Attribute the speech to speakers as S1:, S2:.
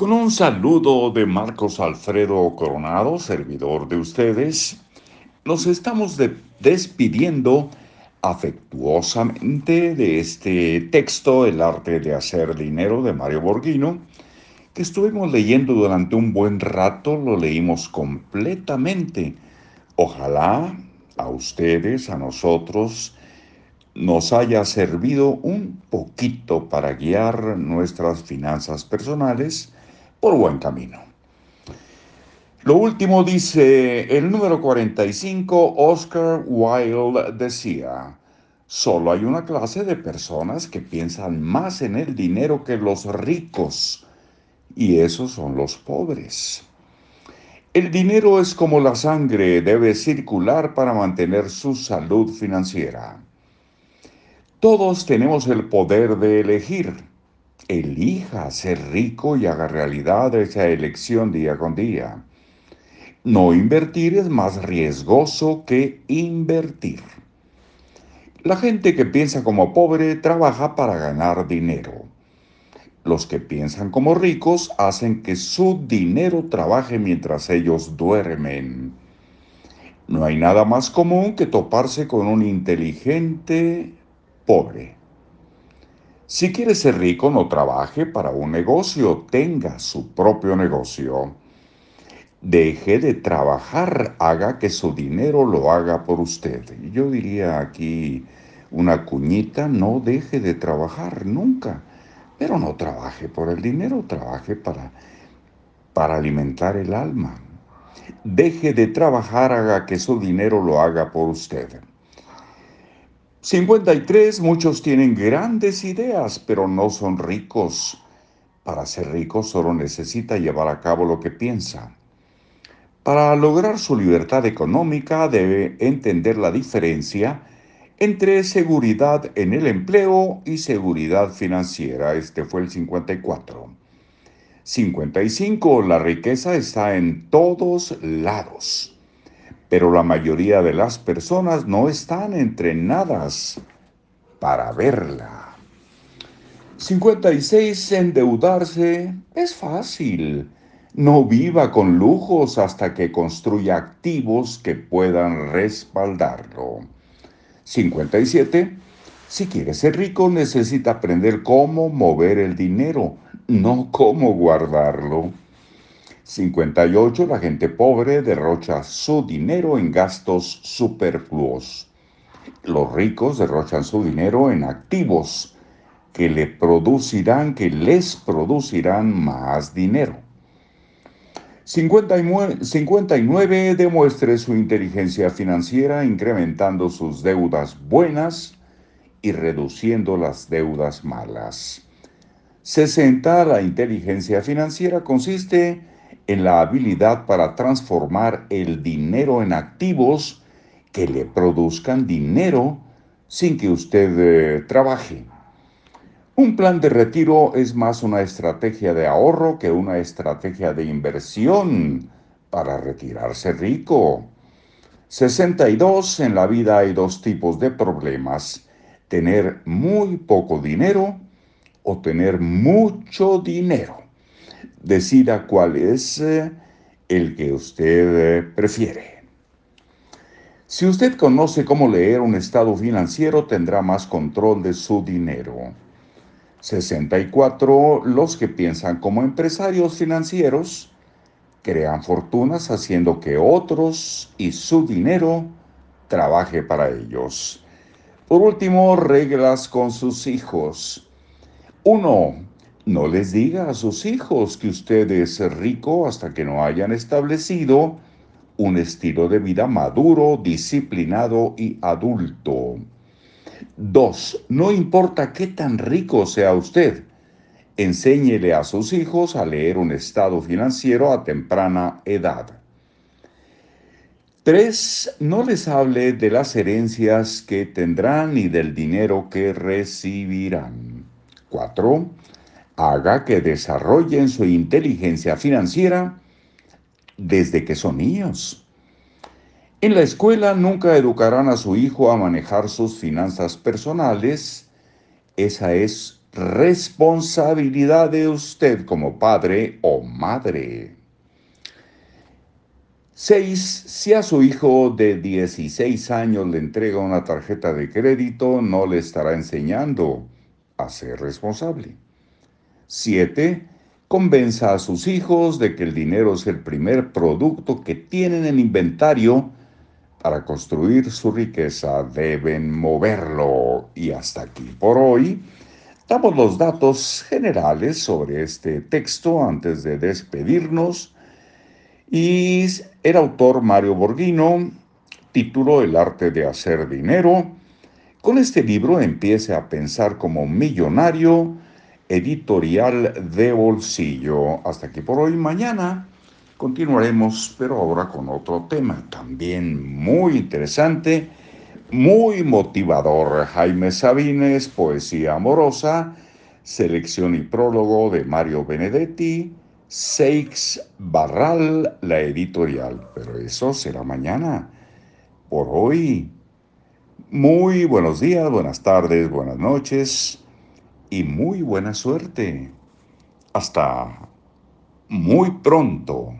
S1: Con un saludo de Marcos Alfredo Coronado, servidor de ustedes, nos estamos despidiendo afectuosamente de este texto, El arte de hacer dinero de Mario Borghino, que estuvimos leyendo durante un buen rato, lo leímos completamente. Ojalá a ustedes, a nosotros, nos haya servido un poquito para guiar nuestras finanzas personales por buen camino. Lo último dice el número 45, Oscar Wilde decía, solo hay una clase de personas que piensan más en el dinero que los ricos, y esos son los pobres. El dinero es como la sangre, debe circular para mantener su salud financiera. Todos tenemos el poder de elegir elija ser rico y haga realidad esa elección día con día. No invertir es más riesgoso que invertir. La gente que piensa como pobre trabaja para ganar dinero. Los que piensan como ricos hacen que su dinero trabaje mientras ellos duermen. No hay nada más común que toparse con un inteligente pobre. Si quiere ser rico, no trabaje para un negocio, tenga su propio negocio. Deje de trabajar, haga que su dinero lo haga por usted. Yo diría aquí una cuñita, no deje de trabajar nunca, pero no trabaje por el dinero, trabaje para, para alimentar el alma. Deje de trabajar, haga que su dinero lo haga por usted. 53, muchos tienen grandes ideas, pero no son ricos. Para ser rico solo necesita llevar a cabo lo que piensa. Para lograr su libertad económica debe entender la diferencia entre seguridad en el empleo y seguridad financiera. Este fue el 54. 55. La riqueza está en todos lados pero la mayoría de las personas no están entrenadas para verla. 56. Endeudarse es fácil. No viva con lujos hasta que construya activos que puedan respaldarlo. 57. Si quiere ser rico necesita aprender cómo mover el dinero, no cómo guardarlo. 58. La gente pobre derrocha su dinero en gastos superfluos. Los ricos derrochan su dinero en activos que le producirán, que les producirán más dinero. 59, 59. Demuestre su inteligencia financiera incrementando sus deudas buenas y reduciendo las deudas malas. 60. La inteligencia financiera consiste en la habilidad para transformar el dinero en activos que le produzcan dinero sin que usted eh, trabaje. Un plan de retiro es más una estrategia de ahorro que una estrategia de inversión para retirarse rico. 62. En la vida hay dos tipos de problemas. Tener muy poco dinero o tener mucho dinero decida cuál es eh, el que usted eh, prefiere. Si usted conoce cómo leer un estado financiero, tendrá más control de su dinero. 64. Los que piensan como empresarios financieros crean fortunas haciendo que otros y su dinero trabaje para ellos. Por último, reglas con sus hijos. 1. No les diga a sus hijos que usted es rico hasta que no hayan establecido un estilo de vida maduro, disciplinado y adulto. 2. No importa qué tan rico sea usted, enséñele a sus hijos a leer un estado financiero a temprana edad. 3. No les hable de las herencias que tendrán ni del dinero que recibirán. 4 haga que desarrollen su inteligencia financiera desde que son niños. En la escuela nunca educarán a su hijo a manejar sus finanzas personales. Esa es responsabilidad de usted como padre o madre. 6. Si a su hijo de 16 años le entrega una tarjeta de crédito, no le estará enseñando a ser responsable. 7. Convenza a sus hijos de que el dinero es el primer producto que tienen en inventario para construir su riqueza. Deben moverlo. Y hasta aquí por hoy. Damos los datos generales sobre este texto antes de despedirnos. Y el autor Mario Borghino, título El arte de hacer dinero. Con este libro empiece a pensar como millonario, editorial de bolsillo. Hasta aquí por hoy. Mañana continuaremos, pero ahora con otro tema también muy interesante, muy motivador. Jaime Sabines, Poesía Amorosa, selección y prólogo de Mario Benedetti Seix Barral, la editorial. Pero eso será mañana. Por hoy, muy buenos días, buenas tardes, buenas noches y muy buena suerte. Hasta muy pronto.